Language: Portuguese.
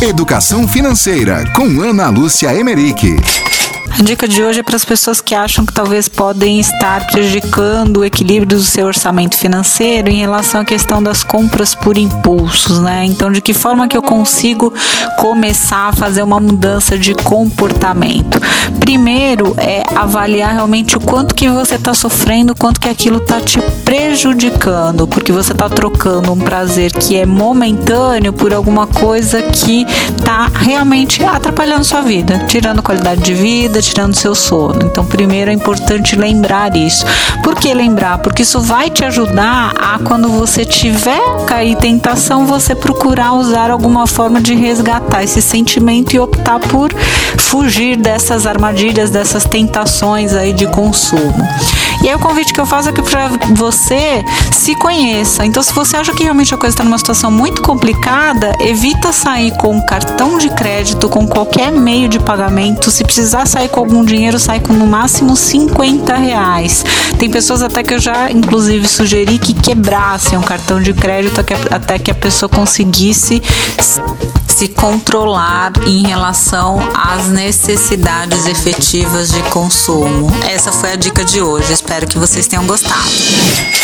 Educação Financeira com Ana Lúcia Emerick. A dica de hoje é para as pessoas que acham que talvez podem estar prejudicando o equilíbrio do seu orçamento financeiro em relação à questão das compras por impulsos, né? Então, de que forma que eu consigo começar a fazer uma mudança de comportamento? Primeiro é avaliar realmente o quanto que você está sofrendo, quanto que aquilo está te prejudicando, porque você está trocando um prazer que é momentâneo por alguma coisa que está realmente atrapalhando sua vida, tirando qualidade de vida, tirando seu sono. Então, primeiro é importante lembrar isso. Por que lembrar? Porque isso vai te ajudar a quando você tiver cair tentação, você procurar usar alguma forma de resgatar esse sentimento e optar por fugir dessas armadilhas, dessas tentações aí de consumo. E aí o convite que eu faço é que para você se conheça. Então, se você acha que realmente a coisa está numa situação muito complicada, evita sair com cartão de crédito, com qualquer meio de pagamento. Se precisar sair com algum dinheiro, sai com no máximo 50 reais. Tem pessoas até que eu já, inclusive, sugeri que quebrassem um cartão de crédito até que a pessoa conseguisse se controlar em relação às necessidades efetivas de consumo. Essa foi a dica de hoje. Espero que vocês tenham gostado.